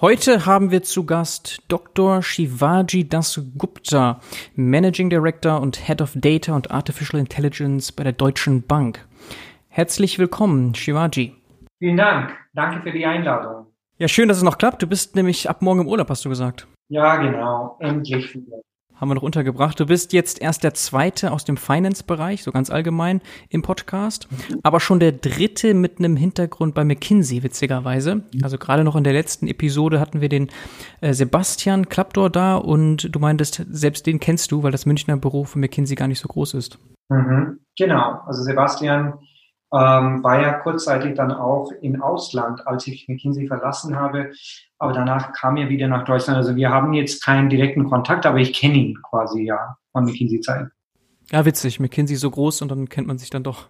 Heute haben wir zu Gast Dr. Shivaji Dasgupta, Managing Director und Head of Data und Artificial Intelligence bei der Deutschen Bank. Herzlich willkommen, Shivaji. Vielen Dank. Danke für die Einladung. Ja, schön, dass es noch klappt. Du bist nämlich ab morgen im Urlaub, hast du gesagt. Ja, genau. Endlich wieder haben wir noch untergebracht. Du bist jetzt erst der zweite aus dem Finance-Bereich, so ganz allgemein im Podcast, aber schon der dritte mit einem Hintergrund bei McKinsey, witzigerweise. Also gerade noch in der letzten Episode hatten wir den äh, Sebastian Klappdor da und du meintest, selbst den kennst du, weil das Münchner Büro von McKinsey gar nicht so groß ist. Mhm, genau, also Sebastian ähm, war ja kurzzeitig dann auch im Ausland, als ich McKinsey verlassen habe. Aber danach kam er wieder nach Deutschland. Also wir haben jetzt keinen direkten Kontakt, aber ich kenne ihn quasi ja von McKinsey-Zeiten. Ja, witzig. McKinsey so groß und dann kennt man sich dann doch.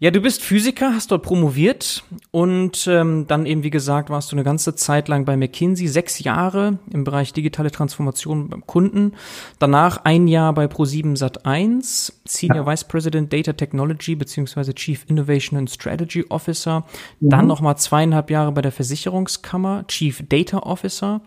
Ja, du bist Physiker, hast dort promoviert und ähm, dann eben, wie gesagt, warst du eine ganze Zeit lang bei McKinsey, sechs Jahre im Bereich digitale Transformation beim Kunden. Danach ein Jahr bei Pro7 Sat1, Senior ja. Vice President Data Technology beziehungsweise Chief Innovation and Strategy Officer. Mhm. Dann nochmal zweieinhalb Jahre bei der Versicherungskammer, Chief Data Officer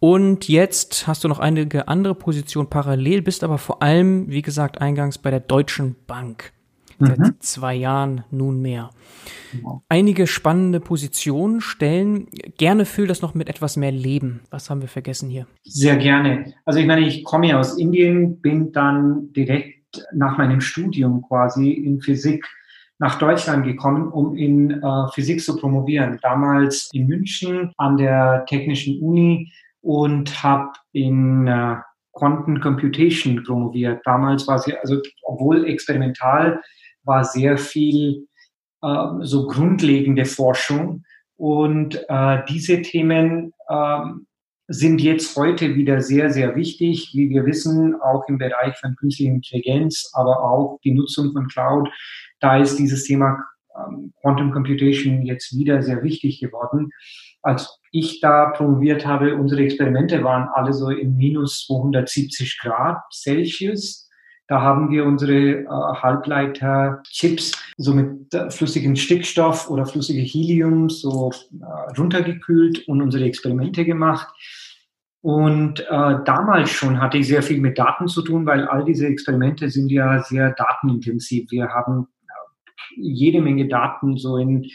und jetzt hast du noch einige andere Positionen parallel, bist aber vor allem, wie gesagt, eingangs bei der Deutschen Bank. Seit mhm. zwei Jahren nunmehr. Einige spannende Positionen stellen. Gerne füll das noch mit etwas mehr Leben. Was haben wir vergessen hier? Sehr gerne. Also ich meine, ich komme ja aus Indien, bin dann direkt nach meinem Studium quasi in Physik nach Deutschland gekommen, um in äh, Physik zu promovieren. Damals in München an der Technischen Uni und habe in äh, Quantum Computation promoviert. Damals war sie, also obwohl experimental, war sehr viel äh, so grundlegende Forschung. Und äh, diese Themen äh, sind jetzt heute wieder sehr, sehr wichtig, wie wir wissen, auch im Bereich von künstlicher Intelligenz, aber auch die Nutzung von Cloud. Da ist dieses Thema ähm, Quantum Computation jetzt wieder sehr wichtig geworden als ich da promoviert habe, unsere Experimente waren alle so in minus 270 Grad Celsius. Da haben wir unsere äh, Halbleiter-Chips so mit äh, flüssigem Stickstoff oder flüssigem Helium so äh, runtergekühlt und unsere Experimente gemacht. Und äh, damals schon hatte ich sehr viel mit Daten zu tun, weil all diese Experimente sind ja sehr datenintensiv. Wir haben äh, jede Menge Daten so in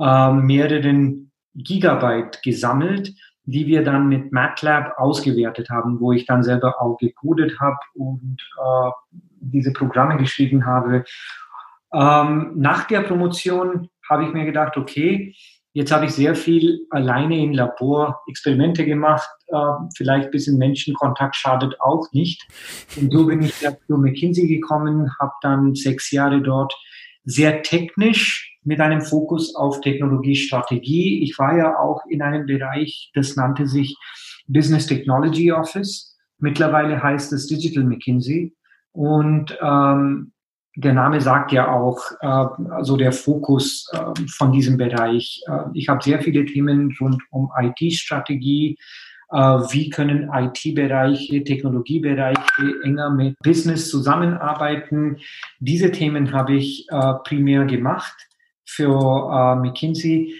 äh, mehreren Gigabyte gesammelt, die wir dann mit MATLAB ausgewertet haben, wo ich dann selber auch gecodet habe und äh, diese Programme geschrieben habe. Ähm, nach der Promotion habe ich mir gedacht, okay, jetzt habe ich sehr viel alleine im Labor Experimente gemacht. Äh, vielleicht ein bisschen Menschenkontakt schadet auch nicht. Und so bin ich zu McKinsey gekommen, habe dann sechs Jahre dort sehr technisch mit einem Fokus auf Technologiestrategie. Ich war ja auch in einem Bereich, das nannte sich Business Technology Office. Mittlerweile heißt es Digital McKinsey. Und ähm, der Name sagt ja auch, äh, also der Fokus äh, von diesem Bereich. Äh, ich habe sehr viele Themen rund um IT-Strategie. Äh, wie können IT-Bereiche, Technologiebereiche enger mit Business zusammenarbeiten? Diese Themen habe ich äh, primär gemacht für äh, McKinsey.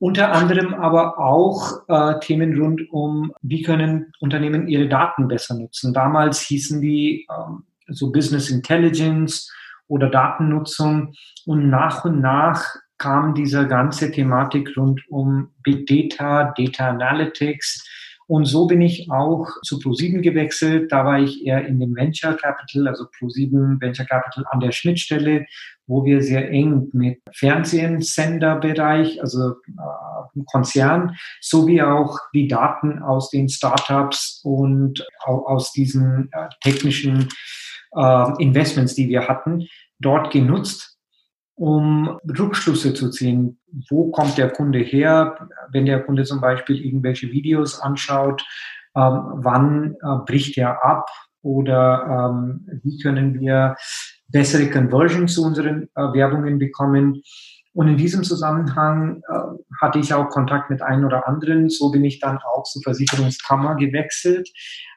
Unter anderem aber auch äh, Themen rund um, wie können Unternehmen ihre Daten besser nutzen. Damals hießen die ähm, so Business Intelligence oder Datennutzung und nach und nach kam diese ganze Thematik rund um Big Data, Data Analytics, und so bin ich auch zu ProSieben gewechselt. Da war ich eher in dem Venture Capital, also ProSieben Venture Capital an der Schnittstelle, wo wir sehr eng mit Fernsehsenderbereich, also äh, Konzern, sowie auch die Daten aus den Startups und aus diesen äh, technischen äh, Investments, die wir hatten, dort genutzt um Rückschlüsse zu ziehen. Wo kommt der Kunde her? Wenn der Kunde zum Beispiel irgendwelche Videos anschaut, ähm, wann äh, bricht er ab? oder ähm, wie können wir bessere Conversion zu unseren äh, Werbungen bekommen. Und in diesem Zusammenhang äh, hatte ich auch Kontakt mit einem oder anderen. So bin ich dann auch zur Versicherungskammer gewechselt.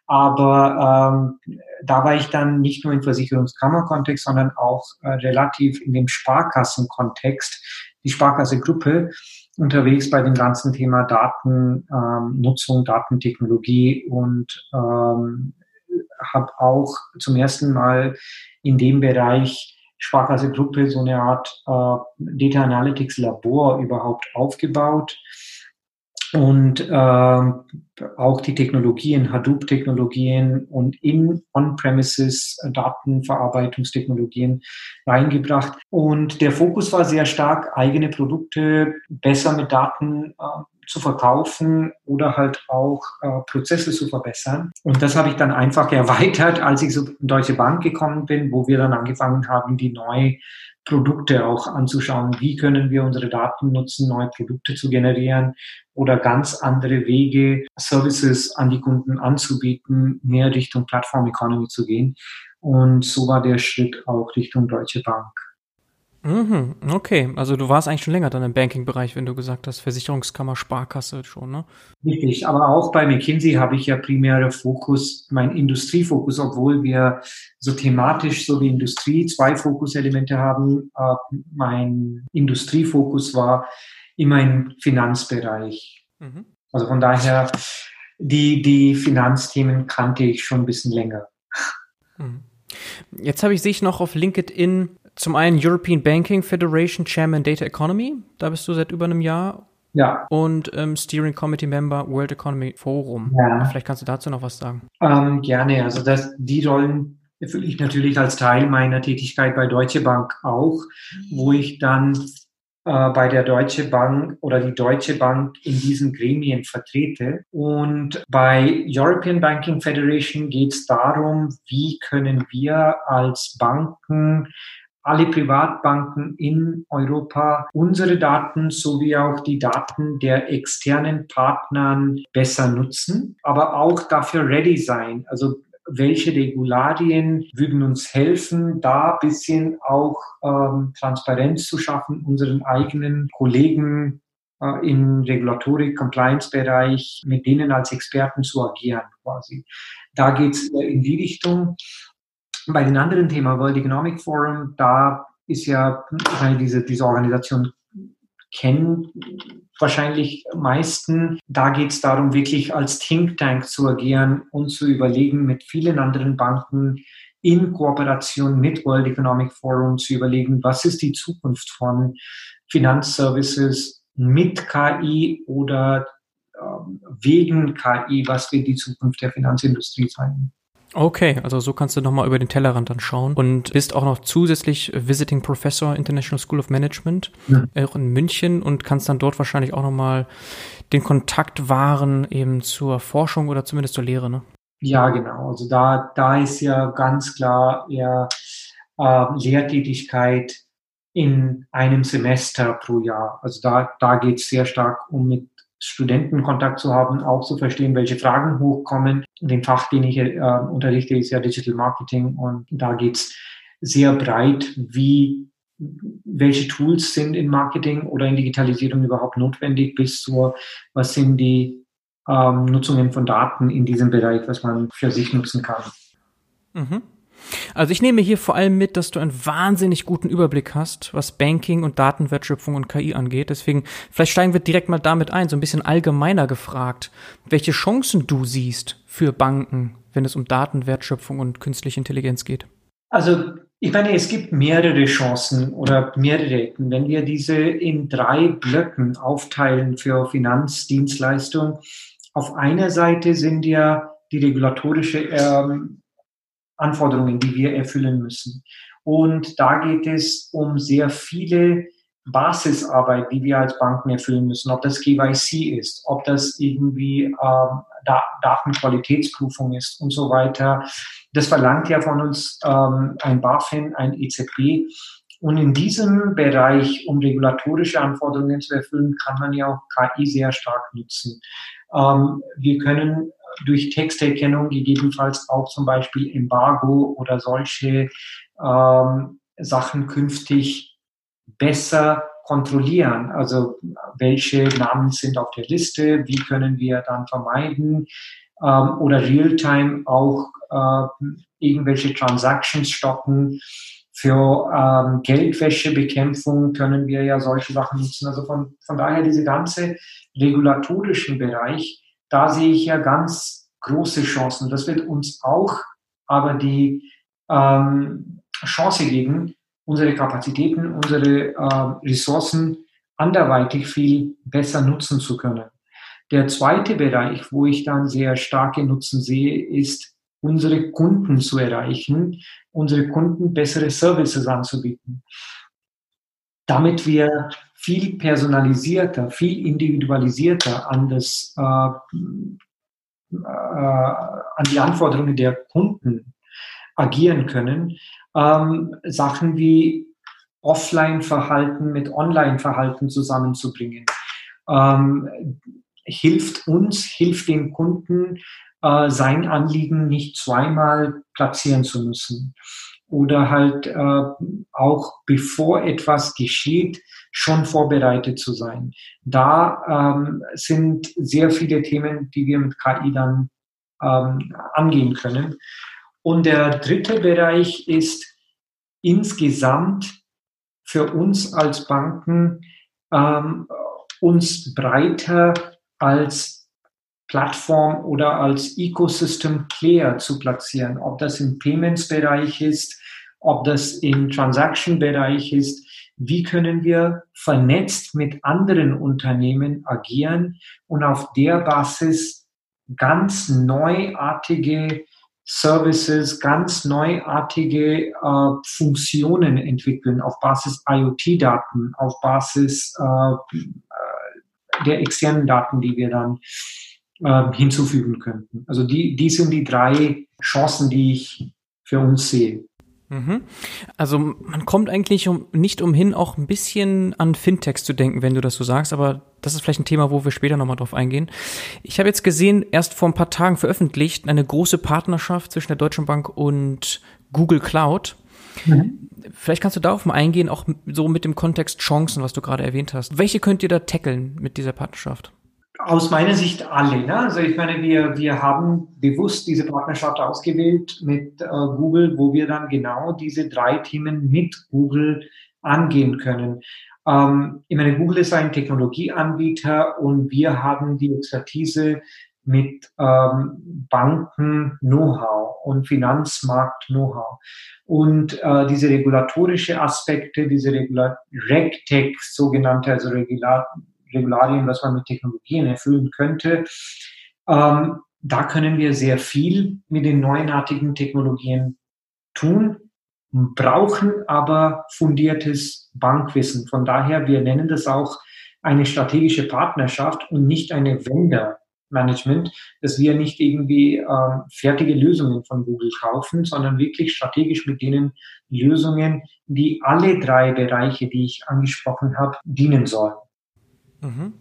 Aber ähm, da war ich dann nicht nur im Versicherungskammer-Kontext, sondern auch äh, relativ in dem Sparkassenkontext, die Sparkasse-Gruppe unterwegs bei dem ganzen Thema Datennutzung, ähm, Datentechnologie und ähm, habe auch zum ersten Mal in dem Bereich Sparkasse Gruppe so eine Art äh, Data Analytics Labor überhaupt aufgebaut und äh, auch die Technologien, Hadoop-Technologien und in On-Premises Datenverarbeitungstechnologien reingebracht. Und der Fokus war sehr stark, eigene Produkte besser mit Daten äh, zu verkaufen oder halt auch äh, Prozesse zu verbessern. Und das habe ich dann einfach erweitert, als ich so in Deutsche Bank gekommen bin, wo wir dann angefangen haben, die neue Produkte auch anzuschauen. Wie können wir unsere Daten nutzen, neue Produkte zu generieren oder ganz andere Wege, Services an die Kunden anzubieten, mehr Richtung Plattform Economy zu gehen. Und so war der Schritt auch Richtung Deutsche Bank. Mhm, okay, also du warst eigentlich schon länger dann im Banking-Bereich, wenn du gesagt hast, Versicherungskammer, Sparkasse schon, ne? Richtig, aber auch bei McKinsey habe ich ja primäre Fokus, mein Industriefokus, obwohl wir so thematisch so wie Industrie zwei Fokuselemente haben. Äh, mein Industriefokus war immer im Finanzbereich. Mhm. Also von daher, die, die Finanzthemen kannte ich schon ein bisschen länger. Mhm. Jetzt habe ich sich noch auf LinkedIn zum einen European Banking Federation Chairman Data Economy, da bist du seit über einem Jahr. Ja. Und ähm, Steering Committee Member World Economy Forum. Ja. Vielleicht kannst du dazu noch was sagen. Ähm, gerne. Also das, die Rollen erfülle ich natürlich als Teil meiner Tätigkeit bei Deutsche Bank auch, wo ich dann äh, bei der Deutsche Bank oder die Deutsche Bank in diesen Gremien vertrete. Und bei European Banking Federation geht es darum, wie können wir als Banken alle Privatbanken in Europa unsere Daten sowie auch die Daten der externen Partnern besser nutzen, aber auch dafür ready sein. Also welche Regularien würden uns helfen, da bisschen auch ähm, Transparenz zu schaffen, unseren eigenen Kollegen äh, im Regulatorik, Compliance-Bereich, mit denen als Experten zu agieren quasi. Da geht's in die Richtung. Bei den anderen Themen, World Economic Forum, da ist ja diese, diese Organisation kennen wahrscheinlich meisten. Da geht es darum, wirklich als Think Tank zu agieren und zu überlegen, mit vielen anderen Banken in Kooperation mit World Economic Forum zu überlegen, was ist die Zukunft von Finanzservices mit KI oder äh, wegen KI, was wird die Zukunft der Finanzindustrie sein. Okay, also so kannst du nochmal über den Tellerrand dann schauen und bist auch noch zusätzlich Visiting Professor International School of Management ja. auch in München und kannst dann dort wahrscheinlich auch nochmal den Kontakt wahren eben zur Forschung oder zumindest zur Lehre, ne? Ja, genau. Also da, da ist ja ganz klar eher äh, Lehrtätigkeit in einem Semester pro Jahr. Also da, da geht es sehr stark um mit Studenten Kontakt zu haben, auch zu verstehen, welche Fragen hochkommen. Den Fach, den ich äh, unterrichte, ist ja Digital Marketing und da geht's sehr breit, wie welche Tools sind in Marketing oder in Digitalisierung überhaupt notwendig, bis zur, was sind die ähm, Nutzungen von Daten in diesem Bereich, was man für sich nutzen kann. Mhm. Also ich nehme hier vor allem mit, dass du einen wahnsinnig guten Überblick hast, was Banking und Datenwertschöpfung und KI angeht. Deswegen, vielleicht steigen wir direkt mal damit ein, so ein bisschen allgemeiner gefragt, welche Chancen du siehst für Banken, wenn es um Datenwertschöpfung und künstliche Intelligenz geht. Also ich meine, es gibt mehrere Chancen oder mehrere. Wenn wir diese in drei Blöcken aufteilen für Finanzdienstleistungen, auf einer Seite sind ja die regulatorische ähm, Anforderungen, die wir erfüllen müssen. Und da geht es um sehr viele Basisarbeit, die wir als Banken erfüllen müssen, ob das KYC ist, ob das irgendwie da Datenqualitätsprüfung ist und so weiter. Das verlangt ja von uns ähm, ein BaFin, ein EZB. Und in diesem Bereich, um regulatorische Anforderungen zu erfüllen, kann man ja auch KI sehr stark nutzen. Ähm, wir können durch Texterkennung gegebenenfalls auch zum Beispiel Embargo oder solche ähm, Sachen künftig besser kontrollieren. Also welche Namen sind auf der Liste, wie können wir dann vermeiden ähm, oder Realtime auch äh, irgendwelche Transactions stoppen. Für ähm, Geldwäschebekämpfung können wir ja solche Sachen nutzen. Also von, von daher diese ganze regulatorischen Bereich, da sehe ich ja ganz große Chancen. Das wird uns auch aber die ähm, Chance geben, unsere Kapazitäten, unsere äh, Ressourcen anderweitig viel besser nutzen zu können. Der zweite Bereich, wo ich dann sehr starke Nutzen sehe, ist, unsere Kunden zu erreichen, unsere Kunden bessere Services anzubieten. Damit wir viel personalisierter, viel individualisierter an, das, äh, äh, an die Anforderungen der Kunden agieren können, ähm, Sachen wie Offline-Verhalten mit Online-Verhalten zusammenzubringen. Ähm, hilft uns, hilft dem Kunden, äh, sein Anliegen nicht zweimal platzieren zu müssen. Oder halt äh, auch bevor etwas geschieht, schon vorbereitet zu sein. Da ähm, sind sehr viele Themen, die wir mit KI dann ähm, angehen können. Und der dritte Bereich ist insgesamt für uns als Banken ähm, uns breiter als Plattform oder als Ecosystem Player zu platzieren, ob das im Payments-Bereich ist, ob das im Transaction-Bereich ist. Wie können wir vernetzt mit anderen Unternehmen agieren und auf der Basis ganz neuartige Services, ganz neuartige äh, Funktionen entwickeln auf Basis IoT-Daten, auf Basis äh, äh, der externen Daten, die wir dann äh, hinzufügen könnten. Also die, die sind die drei Chancen, die ich für uns sehe. Mhm. Also man kommt eigentlich um, nicht umhin, auch ein bisschen an Fintechs zu denken, wenn du das so sagst, aber das ist vielleicht ein Thema, wo wir später nochmal drauf eingehen. Ich habe jetzt gesehen, erst vor ein paar Tagen veröffentlicht, eine große Partnerschaft zwischen der Deutschen Bank und Google Cloud. Mhm. Vielleicht kannst du darauf mal eingehen, auch so mit dem Kontext Chancen, was du gerade erwähnt hast. Welche könnt ihr da tackeln mit dieser Partnerschaft? Aus meiner Sicht alle. Ne? Also ich meine, wir, wir haben bewusst diese Partnerschaft ausgewählt mit äh, Google, wo wir dann genau diese drei Themen mit Google angehen können. Ähm, ich meine, Google ist ein Technologieanbieter und wir haben die Expertise mit ähm, Banken Know-how und Finanzmarkt Know-how. Und äh, diese regulatorische Aspekte, diese Regula RegTech, sogenannte, also Regular Regularien, was man mit Technologien erfüllen könnte. Ähm, da können wir sehr viel mit den neuartigen Technologien tun, brauchen aber fundiertes Bankwissen. Von daher, wir nennen das auch eine strategische Partnerschaft und nicht eine Vendor. Management, dass wir nicht irgendwie ähm, fertige Lösungen von Google kaufen, sondern wirklich strategisch mit denen Lösungen, die alle drei Bereiche, die ich angesprochen habe, dienen sollen. Mhm.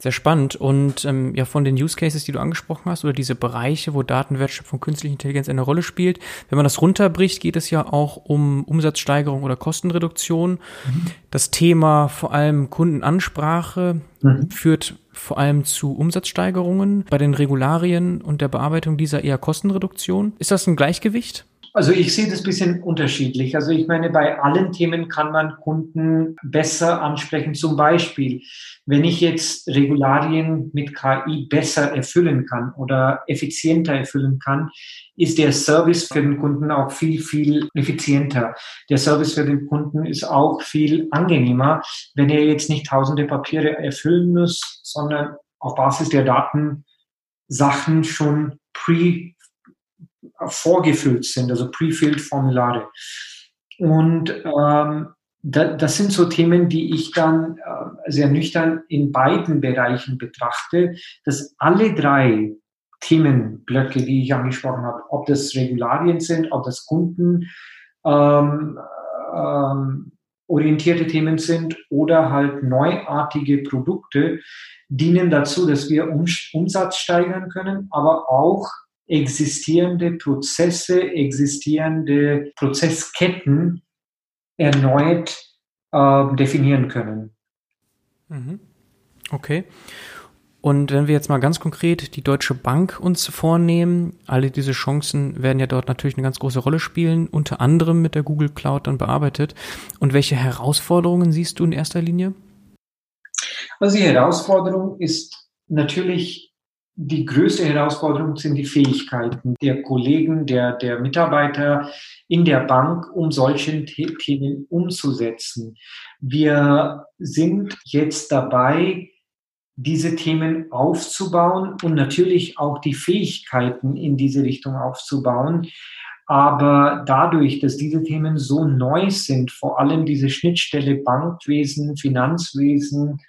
Sehr spannend. Und ähm, ja, von den Use Cases, die du angesprochen hast, oder diese Bereiche, wo Datenwertschöpfung künstliche Intelligenz eine Rolle spielt, wenn man das runterbricht, geht es ja auch um Umsatzsteigerung oder Kostenreduktion. Mhm. Das Thema vor allem Kundenansprache mhm. führt vor allem zu Umsatzsteigerungen. Bei den Regularien und der Bearbeitung dieser eher Kostenreduktion. Ist das ein Gleichgewicht? Also ich sehe das ein bisschen unterschiedlich. Also ich meine, bei allen Themen kann man Kunden besser ansprechen. Zum Beispiel, wenn ich jetzt Regularien mit KI besser erfüllen kann oder effizienter erfüllen kann, ist der Service für den Kunden auch viel, viel effizienter. Der Service für den Kunden ist auch viel angenehmer, wenn er jetzt nicht tausende Papiere erfüllen muss, sondern auf Basis der Daten Sachen schon pre vorgefüllt sind, also Pre-Filled-Formulare. Und ähm, da, das sind so Themen, die ich dann äh, sehr nüchtern in beiden Bereichen betrachte, dass alle drei Themenblöcke, die ich angesprochen habe, ob das Regularien sind, ob das Kunden, ähm, ähm, orientierte Themen sind oder halt neuartige Produkte, dienen dazu, dass wir Umsatz steigern können, aber auch existierende Prozesse, existierende Prozessketten erneut äh, definieren können. Mhm. Okay. Und wenn wir jetzt mal ganz konkret die Deutsche Bank uns vornehmen, alle diese Chancen werden ja dort natürlich eine ganz große Rolle spielen, unter anderem mit der Google Cloud dann bearbeitet. Und welche Herausforderungen siehst du in erster Linie? Also die Herausforderung ist natürlich, die größte Herausforderung sind die Fähigkeiten der Kollegen, der, der Mitarbeiter in der Bank, um solche Themen umzusetzen. Wir sind jetzt dabei, diese Themen aufzubauen und natürlich auch die Fähigkeiten in diese Richtung aufzubauen. Aber dadurch, dass diese Themen so neu sind, vor allem diese Schnittstelle Bankwesen, Finanzwesen,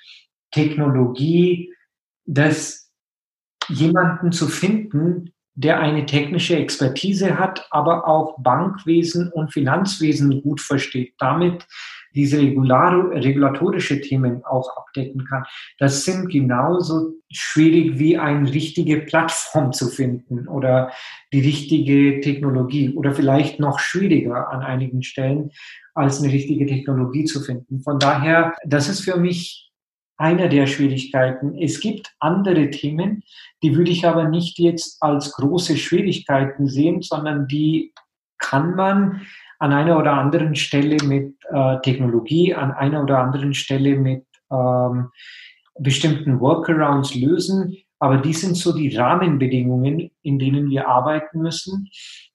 Technologie, dass jemanden zu finden, der eine technische Expertise hat, aber auch Bankwesen und Finanzwesen gut versteht, damit diese regulatorische Themen auch abdecken kann. Das sind genauso schwierig wie eine richtige Plattform zu finden oder die richtige Technologie oder vielleicht noch schwieriger an einigen Stellen als eine richtige Technologie zu finden. Von daher, das ist für mich einer der Schwierigkeiten. Es gibt andere Themen, die würde ich aber nicht jetzt als große Schwierigkeiten sehen, sondern die kann man an einer oder anderen Stelle mit äh, Technologie, an einer oder anderen Stelle mit ähm, bestimmten Workarounds lösen. Aber die sind so die Rahmenbedingungen, in denen wir arbeiten müssen.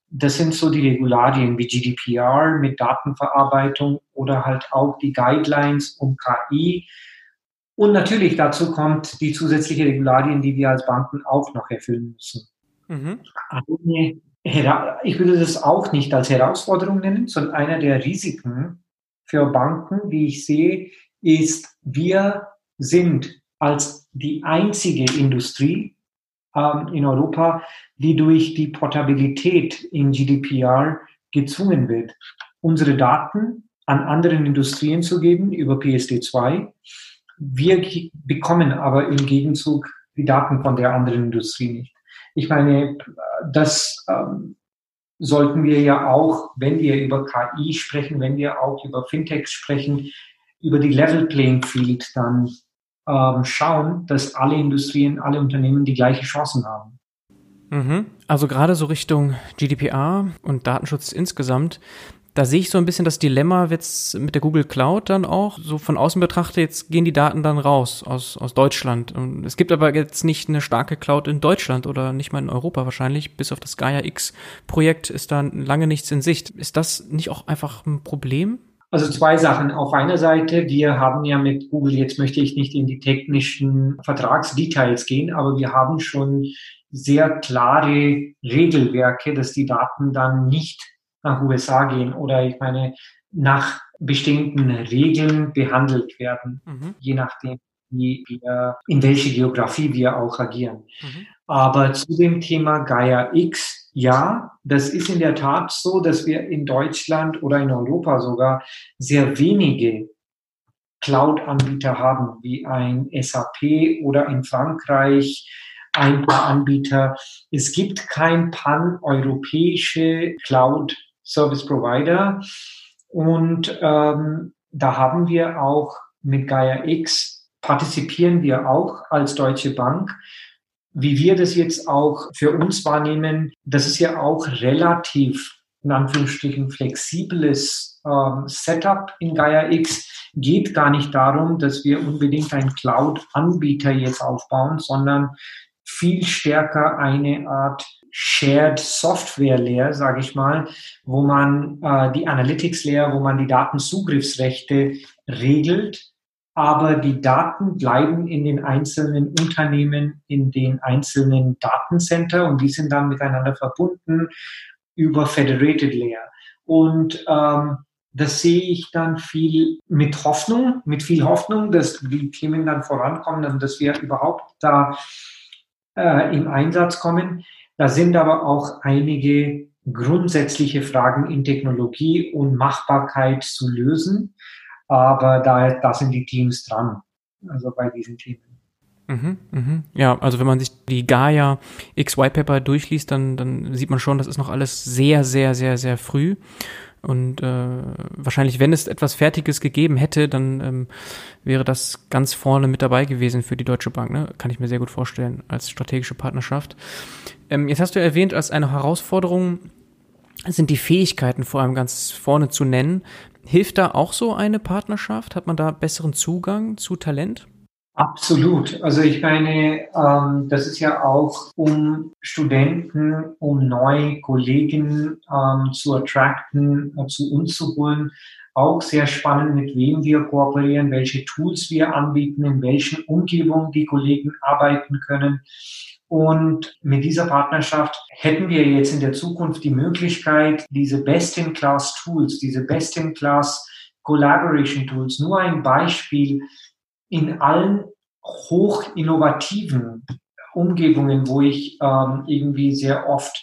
Das sind so die Regularien wie GDPR mit Datenverarbeitung oder halt auch die Guidelines um KI und natürlich dazu kommt die zusätzliche Regularien, die wir als Banken auch noch erfüllen müssen. Mhm. ich würde das auch nicht als Herausforderung nennen, sondern einer der Risiken für Banken, wie ich sehe, ist, wir sind als die einzige Industrie ähm, in Europa, die durch die Portabilität in GDPR gezwungen wird, unsere Daten an anderen Industrien zu geben über PSD2 wir bekommen aber im Gegenzug die Daten von der anderen Industrie nicht. Ich meine, das ähm, sollten wir ja auch, wenn wir über KI sprechen, wenn wir auch über Fintechs sprechen, über die Level Playing Field dann ähm, schauen, dass alle Industrien, alle Unternehmen die gleichen Chancen haben. Mhm. Also gerade so Richtung GDPR und Datenschutz insgesamt, da sehe ich so ein bisschen das Dilemma jetzt mit der Google Cloud dann auch, so von außen betrachtet, jetzt gehen die Daten dann raus aus, aus Deutschland. Und es gibt aber jetzt nicht eine starke Cloud in Deutschland oder nicht mal in Europa wahrscheinlich, bis auf das Gaia X Projekt ist da lange nichts in Sicht. Ist das nicht auch einfach ein Problem? Also zwei Sachen. Auf einer Seite, wir haben ja mit Google, jetzt möchte ich nicht in die technischen Vertragsdetails gehen, aber wir haben schon sehr klare Regelwerke, dass die Daten dann nicht nach USA gehen oder ich meine nach bestimmten Regeln behandelt werden, mhm. je nachdem, wie wir, in welche Geografie wir auch agieren. Mhm. Aber zu dem Thema Gaia X, ja, das ist in der Tat so, dass wir in Deutschland oder in Europa sogar sehr wenige Cloud-Anbieter haben, wie ein SAP oder in Frankreich ein paar Anbieter. Es gibt kein pan-europäische Cloud Service Provider. Und ähm, da haben wir auch mit Gaia X partizipieren wir auch als Deutsche Bank. Wie wir das jetzt auch für uns wahrnehmen, das ist ja auch relativ in Anführungsstrichen flexibles ähm, Setup in Gaia X. Geht gar nicht darum, dass wir unbedingt einen Cloud-Anbieter jetzt aufbauen, sondern viel stärker eine Art Shared Software Layer, sage ich mal, wo man äh, die Analytics Layer, wo man die Datenzugriffsrechte regelt, aber die Daten bleiben in den einzelnen Unternehmen, in den einzelnen Datencenter und die sind dann miteinander verbunden über Federated Layer. Und ähm, das sehe ich dann viel mit Hoffnung, mit viel Hoffnung, dass die Themen dann vorankommen und dass wir überhaupt da äh, im Einsatz kommen. Da sind aber auch einige grundsätzliche Fragen in Technologie und Machbarkeit zu lösen. aber da, da sind die Teams dran, also bei diesen Themen. Mhm, mhm. Ja, also wenn man sich die Gaia X White Paper durchliest, dann, dann sieht man schon, das ist noch alles sehr, sehr, sehr, sehr früh. Und äh, wahrscheinlich, wenn es etwas Fertiges gegeben hätte, dann ähm, wäre das ganz vorne mit dabei gewesen für die Deutsche Bank. Ne? Kann ich mir sehr gut vorstellen als strategische Partnerschaft. Ähm, jetzt hast du erwähnt, als eine Herausforderung sind die Fähigkeiten vor allem ganz vorne zu nennen. Hilft da auch so eine Partnerschaft? Hat man da besseren Zugang zu Talent? Absolut. Also ich meine, ähm, das ist ja auch, um Studenten, um neue Kollegen ähm, zu attracten, äh, zu uns zu holen, auch sehr spannend, mit wem wir kooperieren, welche Tools wir anbieten, in welchen Umgebungen die Kollegen arbeiten können. Und mit dieser Partnerschaft hätten wir jetzt in der Zukunft die Möglichkeit, diese Best-in-Class-Tools, diese Best-in-Class Collaboration Tools, nur ein Beispiel, in allen hoch innovativen Umgebungen, wo ich ähm, irgendwie sehr oft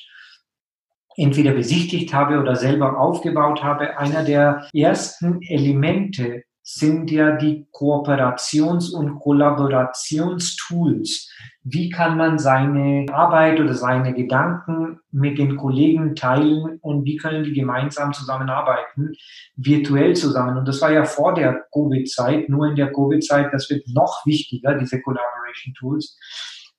entweder besichtigt habe oder selber aufgebaut habe, einer der ersten Elemente sind ja die Kooperations- und Kollaborationstools. Wie kann man seine Arbeit oder seine Gedanken mit den Kollegen teilen und wie können die gemeinsam zusammenarbeiten, virtuell zusammen? Und das war ja vor der Covid-Zeit, nur in der Covid-Zeit, das wird noch wichtiger, diese Collaboration Tools.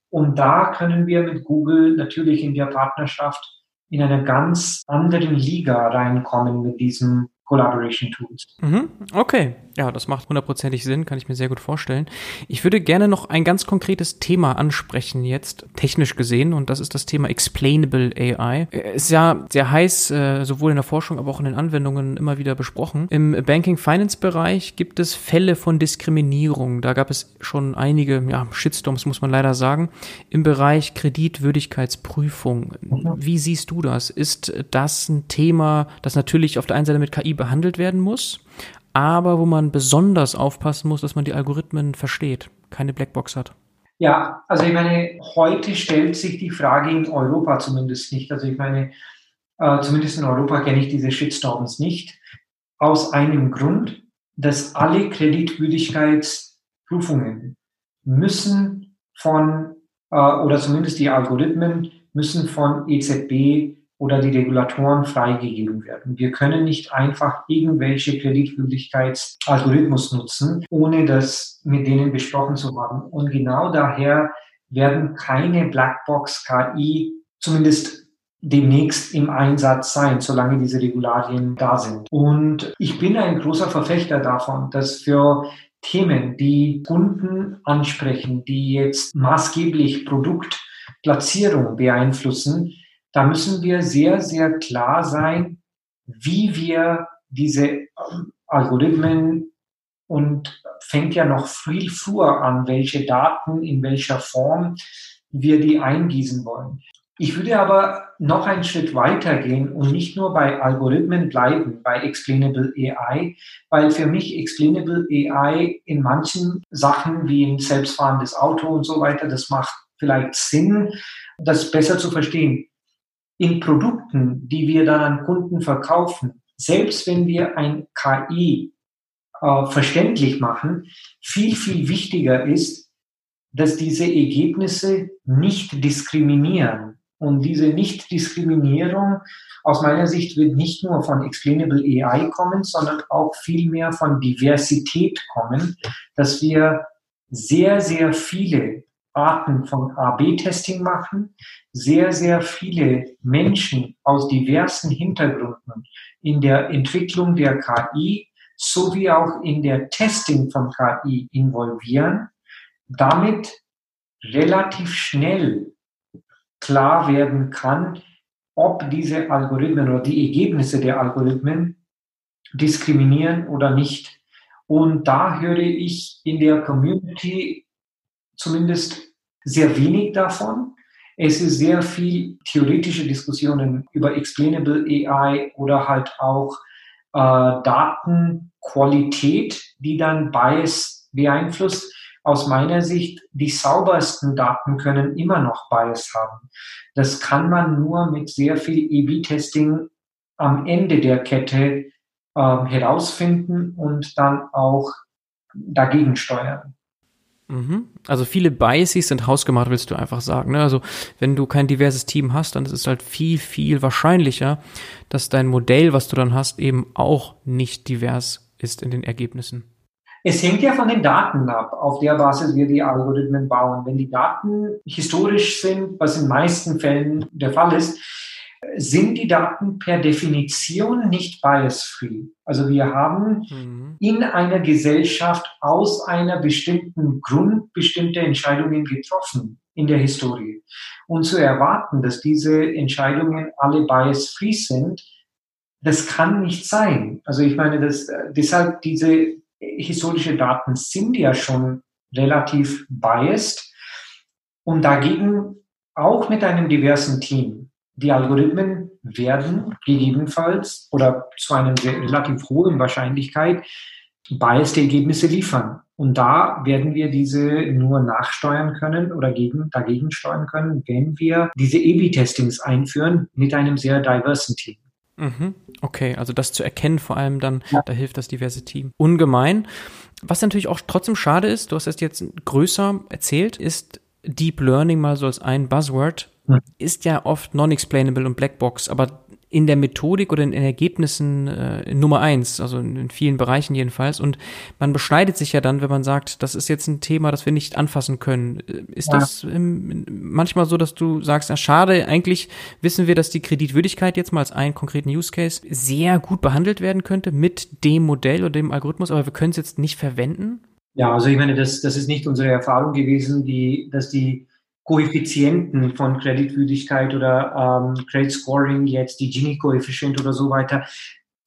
Und da können wir mit Google natürlich in der Partnerschaft in einer ganz anderen Liga reinkommen mit diesem Collaboration Tools. Mhm, okay, ja, das macht hundertprozentig Sinn, kann ich mir sehr gut vorstellen. Ich würde gerne noch ein ganz konkretes Thema ansprechen jetzt, technisch gesehen, und das ist das Thema Explainable AI. Ist ja sehr heiß, äh, sowohl in der Forschung, aber auch in den Anwendungen immer wieder besprochen. Im Banking-Finance-Bereich gibt es Fälle von Diskriminierung. Da gab es schon einige, ja, Shitstorms, muss man leider sagen. Im Bereich Kreditwürdigkeitsprüfung. Mhm. Wie siehst du das? Ist das ein Thema, das natürlich auf der einen Seite mit KI behandelt werden muss, aber wo man besonders aufpassen muss, dass man die Algorithmen versteht, keine Blackbox hat. Ja, also ich meine, heute stellt sich die Frage in Europa zumindest nicht. Also ich meine, äh, zumindest in Europa kenne ich diese Shitstorms nicht. Aus einem Grund, dass alle Kreditwürdigkeitsprüfungen müssen von, äh, oder zumindest die Algorithmen müssen von EZB oder die Regulatoren freigegeben werden. Wir können nicht einfach irgendwelche Kreditwürdigkeitsalgorithmus nutzen, ohne das mit denen besprochen zu haben. Und genau daher werden keine Blackbox KI zumindest demnächst im Einsatz sein, solange diese Regularien da sind. Und ich bin ein großer Verfechter davon, dass für Themen, die Kunden ansprechen, die jetzt maßgeblich Produktplatzierung beeinflussen, da müssen wir sehr, sehr klar sein, wie wir diese ähm, Algorithmen und fängt ja noch viel früher an, welche Daten in welcher Form wir die eingießen wollen. Ich würde aber noch einen Schritt weiter gehen und nicht nur bei Algorithmen bleiben, bei Explainable AI, weil für mich Explainable AI in manchen Sachen wie ein selbstfahrendes Auto und so weiter, das macht vielleicht Sinn, das besser zu verstehen in Produkten, die wir dann an Kunden verkaufen, selbst wenn wir ein KI äh, verständlich machen, viel, viel wichtiger ist, dass diese Ergebnisse nicht diskriminieren. Und diese Nicht-Diskriminierung aus meiner Sicht wird nicht nur von Explainable AI kommen, sondern auch viel mehr von Diversität kommen, dass wir sehr, sehr viele Arten von AB-Testing machen, sehr, sehr viele Menschen aus diversen Hintergründen in der Entwicklung der KI sowie auch in der Testing von KI involvieren, damit relativ schnell klar werden kann, ob diese Algorithmen oder die Ergebnisse der Algorithmen diskriminieren oder nicht. Und da höre ich in der Community zumindest sehr wenig davon. Es ist sehr viel theoretische Diskussionen über Explainable AI oder halt auch äh, Datenqualität, die dann Bias beeinflusst. Aus meiner Sicht, die saubersten Daten können immer noch Bias haben. Das kann man nur mit sehr viel EB-Testing am Ende der Kette äh, herausfinden und dann auch dagegen steuern. Mhm. Also viele Biases sind hausgemacht, willst du einfach sagen. Ne? Also wenn du kein diverses Team hast, dann ist es halt viel, viel wahrscheinlicher, dass dein Modell, was du dann hast, eben auch nicht divers ist in den Ergebnissen. Es hängt ja von den Daten ab, auf der Basis wir die Algorithmen bauen. Wenn die Daten historisch sind, was in meisten Fällen der Fall ist, sind die Daten per Definition nicht bias-free. Also wir haben mhm. in einer Gesellschaft aus einer bestimmten Grund bestimmte Entscheidungen getroffen in der Historie. Und zu erwarten, dass diese Entscheidungen alle bias-free sind, das kann nicht sein. Also ich meine, dass deshalb diese historische Daten sind ja schon relativ biased und dagegen auch mit einem diversen Team die Algorithmen werden gegebenenfalls oder zu einer relativ hohen Wahrscheinlichkeit biased Ergebnisse liefern. Und da werden wir diese nur nachsteuern können oder gegen, dagegen steuern können, wenn wir diese A-B-Testings einführen mit einem sehr diversen Team. Mhm. Okay, also das zu erkennen vor allem dann, ja. da hilft das diverse Team. Ungemein. Was natürlich auch trotzdem schade ist, du hast es jetzt größer erzählt, ist Deep Learning mal so als ein Buzzword. Ist ja oft non-explainable und Blackbox, aber in der Methodik oder in den Ergebnissen äh, Nummer eins, also in, in, vielen Bereichen jedenfalls. Und man beschneidet sich ja dann, wenn man sagt, das ist jetzt ein Thema, das wir nicht anfassen können. Äh, ist ja. das ähm, manchmal so, dass du sagst, na schade, eigentlich wissen wir, dass die Kreditwürdigkeit jetzt mal als einen konkreten Use Case sehr gut behandelt werden könnte mit dem Modell oder dem Algorithmus, aber wir können es jetzt nicht verwenden? Ja, also ich meine, das, das ist nicht unsere Erfahrung gewesen, die, dass die Koeffizienten von Kreditwürdigkeit oder ähm, Credit Scoring, jetzt die Gini-Koeffizient oder so weiter,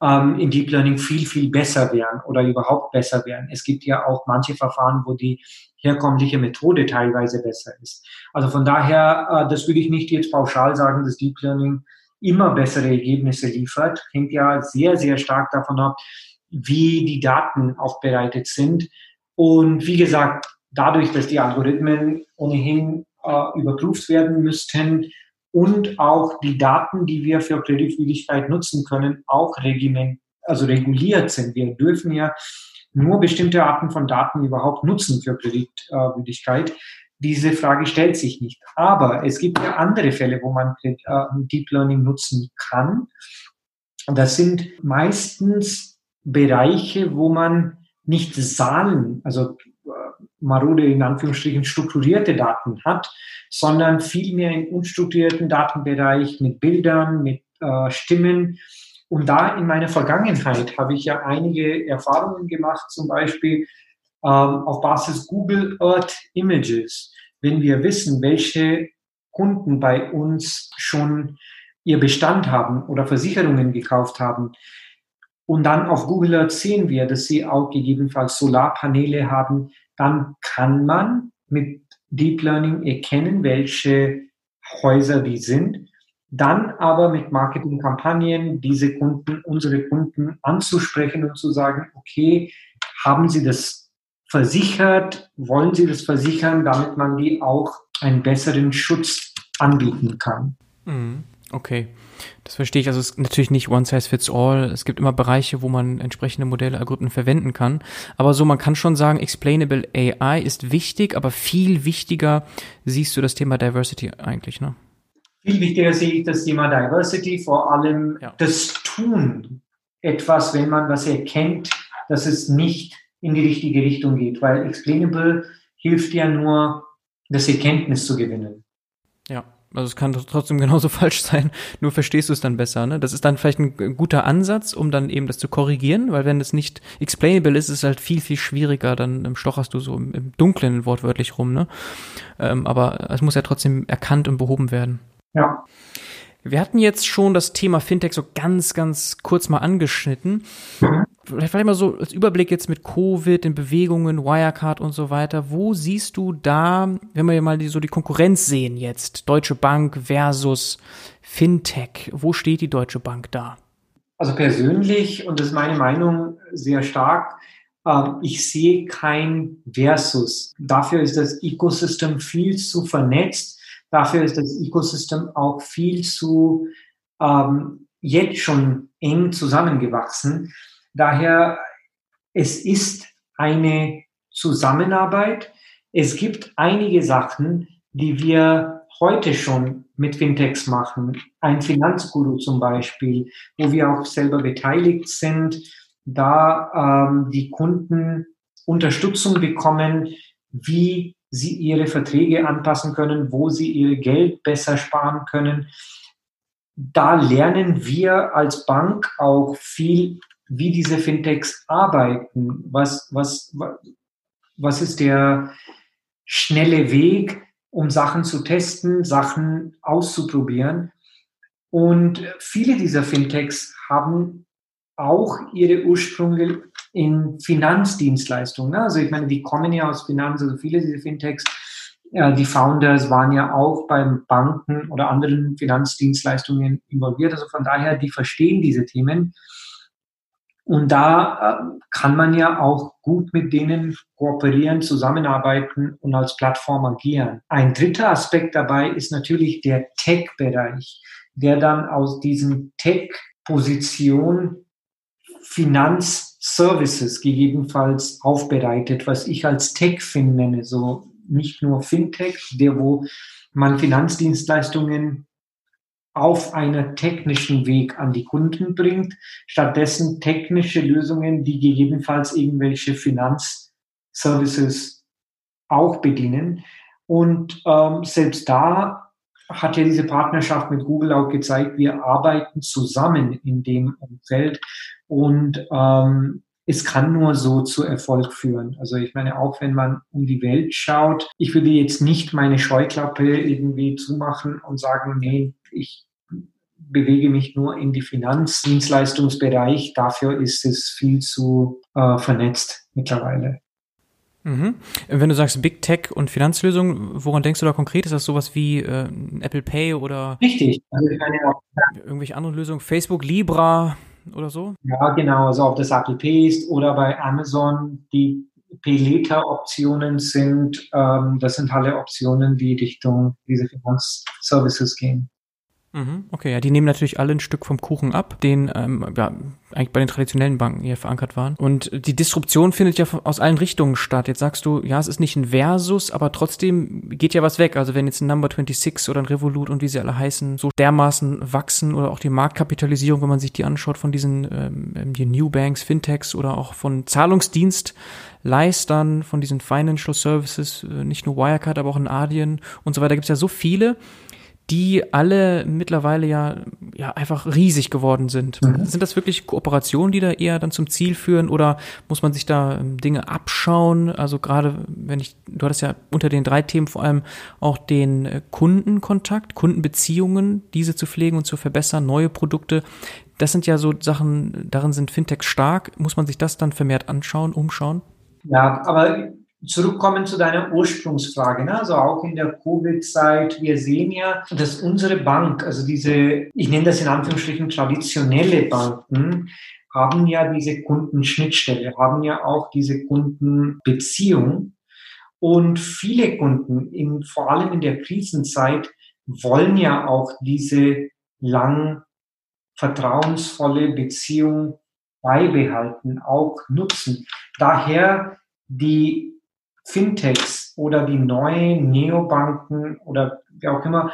ähm, in Deep Learning viel, viel besser wären oder überhaupt besser wären. Es gibt ja auch manche Verfahren, wo die herkömmliche Methode teilweise besser ist. Also von daher, äh, das würde ich nicht jetzt pauschal sagen, dass Deep Learning immer bessere Ergebnisse liefert. Hängt ja sehr, sehr stark davon ab, wie die Daten aufbereitet sind. Und wie gesagt, dadurch, dass die Algorithmen ohnehin äh, überprüft werden müssten und auch die Daten, die wir für Kreditwürdigkeit nutzen können, auch regiment, also reguliert sind. Wir dürfen ja nur bestimmte Arten von Daten überhaupt nutzen für Kreditwürdigkeit. Diese Frage stellt sich nicht. Aber es gibt ja andere Fälle, wo man äh, Deep Learning nutzen kann. Das sind meistens Bereiche, wo man nicht Zahlen, also marode in Anführungsstrichen strukturierte Daten hat, sondern vielmehr im unstrukturierten Datenbereich mit Bildern, mit äh, Stimmen. Und da in meiner Vergangenheit habe ich ja einige Erfahrungen gemacht, zum Beispiel ähm, auf Basis Google Earth Images. Wenn wir wissen, welche Kunden bei uns schon ihr Bestand haben oder Versicherungen gekauft haben, und dann auf Google Earth sehen wir, dass sie auch gegebenenfalls Solarpaneele haben, dann kann man mit Deep Learning erkennen, welche Häuser die sind, dann aber mit Marketingkampagnen diese Kunden, unsere Kunden anzusprechen und zu sagen, okay, haben Sie das versichert, wollen Sie das versichern, damit man die auch einen besseren Schutz anbieten kann. Mhm. Okay. Das verstehe ich. Also es ist natürlich nicht one size fits all. Es gibt immer Bereiche, wo man entsprechende Modelle, Algorithmen verwenden kann. Aber so, man kann schon sagen, explainable AI ist wichtig, aber viel wichtiger siehst du das Thema Diversity eigentlich, ne? Viel wichtiger sehe ich das Thema Diversity, vor allem ja. das Tun. Etwas, wenn man was erkennt, dass es nicht in die richtige Richtung geht, weil explainable hilft ja nur, das Erkenntnis zu gewinnen. Also es kann trotzdem genauso falsch sein, nur verstehst du es dann besser. Ne? Das ist dann vielleicht ein guter Ansatz, um dann eben das zu korrigieren, weil wenn es nicht explainable ist, ist es halt viel, viel schwieriger, dann stocherst du so im, im Dunklen wortwörtlich rum. Ne? Ähm, aber es muss ja trotzdem erkannt und behoben werden. Ja. Wir hatten jetzt schon das Thema Fintech so ganz, ganz kurz mal angeschnitten. Mhm vielleicht mal so als Überblick jetzt mit Covid, den Bewegungen, Wirecard und so weiter. Wo siehst du da, wenn wir mal die, so die Konkurrenz sehen jetzt, Deutsche Bank versus Fintech, wo steht die Deutsche Bank da? Also persönlich, und das ist meine Meinung sehr stark, ähm, ich sehe kein Versus. Dafür ist das Ecosystem viel zu vernetzt. Dafür ist das Ecosystem auch viel zu ähm, jetzt schon eng zusammengewachsen Daher, es ist eine Zusammenarbeit. Es gibt einige Sachen, die wir heute schon mit Fintechs machen. Ein Finanzguru zum Beispiel, wo wir auch selber beteiligt sind, da ähm, die Kunden Unterstützung bekommen, wie sie ihre Verträge anpassen können, wo sie ihr Geld besser sparen können. Da lernen wir als Bank auch viel, wie diese Fintechs arbeiten. Was, was, was ist der schnelle Weg, um Sachen zu testen, Sachen auszuprobieren? Und viele dieser Fintechs haben auch ihre Ursprünge in Finanzdienstleistungen. Ne? Also ich meine, die kommen ja aus Finanz, also viele dieser Fintechs, äh, die Founders waren ja auch beim Banken oder anderen Finanzdienstleistungen involviert. Also von daher, die verstehen diese Themen. Und da äh, kann man ja auch gut mit denen kooperieren, zusammenarbeiten und als Plattform agieren. Ein dritter Aspekt dabei ist natürlich der Tech-Bereich, der dann aus diesen Tech-Position Finanzservices gegebenenfalls aufbereitet, was ich als Tech-Fin nenne, so nicht nur Fintech, der wo man Finanzdienstleistungen auf einer technischen Weg an die Kunden bringt, stattdessen technische Lösungen, die gegebenenfalls irgendwelche Finanzservices auch bedienen. Und ähm, selbst da hat ja diese Partnerschaft mit Google auch gezeigt, wir arbeiten zusammen in dem Umfeld und ähm, es kann nur so zu Erfolg führen. Also ich meine, auch wenn man um die Welt schaut, ich würde jetzt nicht meine Scheuklappe irgendwie zumachen und sagen, nee, ich bewege mich nur in die Finanzdienstleistungsbereich. Dafür ist es viel zu äh, vernetzt mittlerweile. Mhm. Wenn du sagst Big Tech und Finanzlösungen, woran denkst du da konkret? Ist das sowas wie äh, Apple Pay oder Richtig. Also ich meine auch, irgendwelche anderen Lösungen? Facebook, Libra oder so? Ja, genau. Also ob das Apple Pay ist oder bei Amazon die Pay-Later-Optionen sind, ähm, das sind alle Optionen, die Richtung diese Finanzservices gehen. Mhm, okay, ja, die nehmen natürlich alle ein Stück vom Kuchen ab, den ähm, ja, eigentlich bei den traditionellen Banken hier verankert waren. Und die Disruption findet ja aus allen Richtungen statt. Jetzt sagst du, ja, es ist nicht ein Versus, aber trotzdem geht ja was weg. Also wenn jetzt ein Number 26 oder ein Revolut und wie sie alle heißen, so dermaßen wachsen oder auch die Marktkapitalisierung, wenn man sich die anschaut von diesen ähm, die New Banks, Fintechs oder auch von Zahlungsdienstleistern, von diesen Financial Services, äh, nicht nur Wirecard, aber auch in Adyen und so weiter, gibt es ja so viele die alle mittlerweile ja, ja einfach riesig geworden sind. Mhm. Sind das wirklich Kooperationen, die da eher dann zum Ziel führen oder muss man sich da ähm, Dinge abschauen? Also gerade wenn ich, du hattest ja unter den drei Themen vor allem auch den äh, Kundenkontakt, Kundenbeziehungen, diese zu pflegen und zu verbessern, neue Produkte. Das sind ja so Sachen, darin sind Fintechs stark. Muss man sich das dann vermehrt anschauen, umschauen? Ja, aber zurückkommen zu deiner Ursprungsfrage, ne? also auch in der Covid-Zeit, wir sehen ja, dass unsere Bank, also diese, ich nenne das in Anführungsstrichen traditionelle Banken, haben ja diese Kundenschnittstelle, haben ja auch diese Kundenbeziehung. Und viele Kunden, in, vor allem in der Krisenzeit, wollen ja auch diese lang vertrauensvolle Beziehung beibehalten, auch nutzen. Daher die Fintechs oder die neuen Neobanken oder wie auch immer,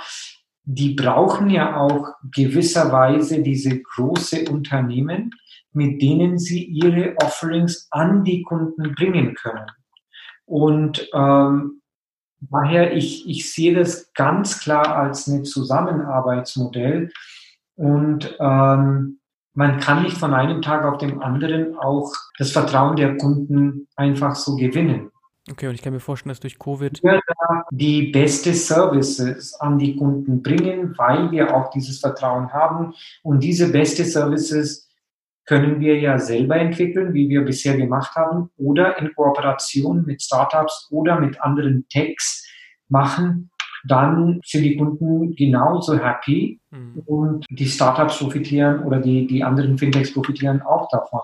die brauchen ja auch gewisserweise diese große Unternehmen, mit denen sie ihre Offerings an die Kunden bringen können. Und ähm, daher, ich, ich sehe das ganz klar als ein Zusammenarbeitsmodell. Und ähm, man kann nicht von einem Tag auf den anderen auch das Vertrauen der Kunden einfach so gewinnen. Okay, und ich kann mir vorstellen, dass durch Covid wir die beste Services an die Kunden bringen, weil wir auch dieses Vertrauen haben. Und diese beste Services können wir ja selber entwickeln, wie wir bisher gemacht haben, oder in Kooperation mit Startups oder mit anderen Techs machen. Dann sind die Kunden genauso happy mhm. und die Startups profitieren oder die, die anderen Fintechs profitieren auch davon.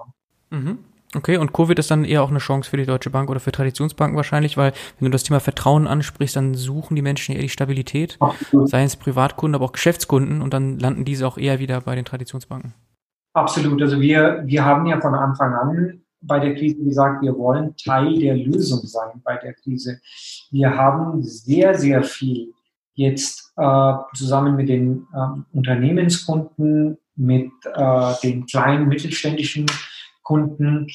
Mhm. Okay, und Covid ist dann eher auch eine Chance für die Deutsche Bank oder für Traditionsbanken wahrscheinlich, weil wenn du das Thema Vertrauen ansprichst, dann suchen die Menschen eher die Stabilität, seien es Privatkunden, aber auch Geschäftskunden und dann landen diese auch eher wieder bei den Traditionsbanken. Absolut. Also wir, wir haben ja von Anfang an bei der Krise gesagt, wir wollen Teil der Lösung sein bei der Krise. Wir haben sehr, sehr viel jetzt äh, zusammen mit den äh, Unternehmenskunden, mit äh, den kleinen mittelständischen Kunden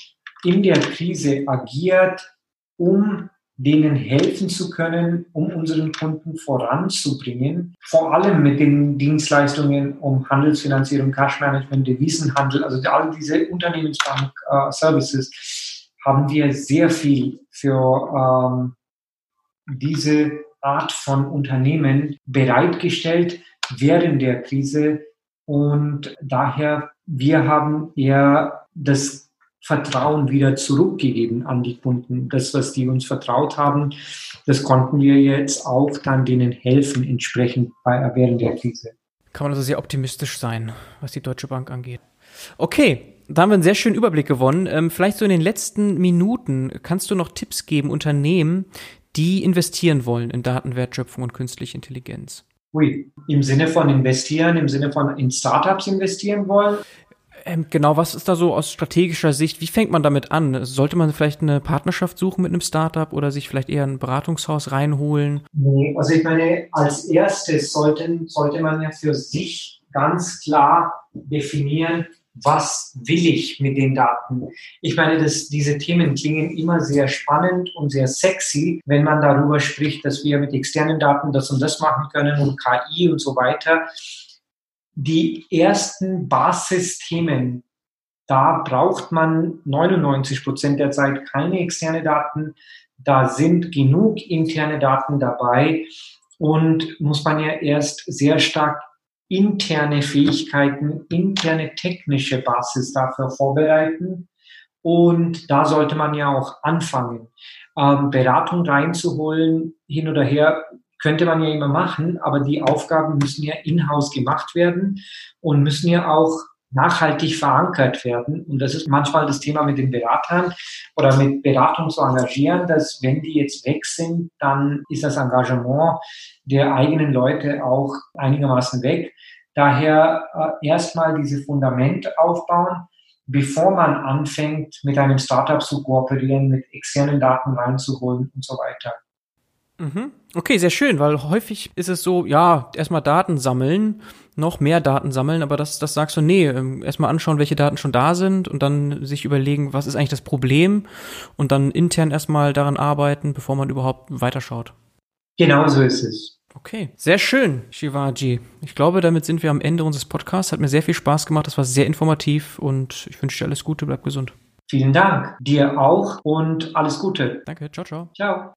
in der Krise agiert, um denen helfen zu können, um unseren Kunden voranzubringen. Vor allem mit den Dienstleistungen um Handelsfinanzierung, Cashmanagement, Devisenhandel, also all diese Unternehmensbank-Services äh, haben wir sehr viel für ähm, diese Art von Unternehmen bereitgestellt während der Krise. Und daher, wir haben eher das Vertrauen wieder zurückgegeben an die Kunden. Das, was die uns vertraut haben, das konnten wir jetzt auch dann denen helfen, entsprechend bei, während der Krise. Kann man also sehr optimistisch sein, was die Deutsche Bank angeht. Okay, da haben wir einen sehr schönen Überblick gewonnen. Ähm, vielleicht so in den letzten Minuten kannst du noch Tipps geben, Unternehmen, die investieren wollen in Datenwertschöpfung und künstliche Intelligenz. Ui, im Sinne von investieren, im Sinne von in Startups investieren wollen? Ähm, genau, was ist da so aus strategischer Sicht? Wie fängt man damit an? Sollte man vielleicht eine Partnerschaft suchen mit einem Startup oder sich vielleicht eher ein Beratungshaus reinholen? Nee, also ich meine, als erstes sollten, sollte man ja für sich ganz klar definieren, was will ich mit den Daten? Ich meine, dass diese Themen klingen immer sehr spannend und sehr sexy, wenn man darüber spricht, dass wir mit externen Daten das und das machen können und KI und so weiter die ersten Basisthemen, da braucht man 99 Prozent der Zeit keine externe Daten. Da sind genug interne Daten dabei und muss man ja erst sehr stark interne Fähigkeiten, interne technische Basis dafür vorbereiten. Und da sollte man ja auch anfangen. Ähm, Beratung reinzuholen, hin oder her, könnte man ja immer machen, aber die Aufgaben müssen ja in-house gemacht werden und müssen ja auch nachhaltig verankert werden. Und das ist manchmal das Thema mit den Beratern oder mit Beratung zu engagieren, dass wenn die jetzt weg sind, dann ist das Engagement der eigenen Leute auch einigermaßen weg. Daher äh, erstmal diese Fundament aufbauen, bevor man anfängt, mit einem Startup zu kooperieren, mit externen Daten reinzuholen und so weiter. Mhm. Okay, sehr schön, weil häufig ist es so, ja, erstmal Daten sammeln, noch mehr Daten sammeln, aber das, das sagst du, nee, ähm, erstmal anschauen, welche Daten schon da sind und dann sich überlegen, was ist eigentlich das Problem und dann intern erstmal daran arbeiten, bevor man überhaupt weiterschaut. Genau so ist es. Okay, sehr schön, Shivaji. Ich glaube, damit sind wir am Ende unseres Podcasts. Hat mir sehr viel Spaß gemacht, das war sehr informativ und ich wünsche dir alles Gute, bleib gesund. Vielen Dank. Dir auch und alles Gute. Danke, ciao, ciao. Ciao.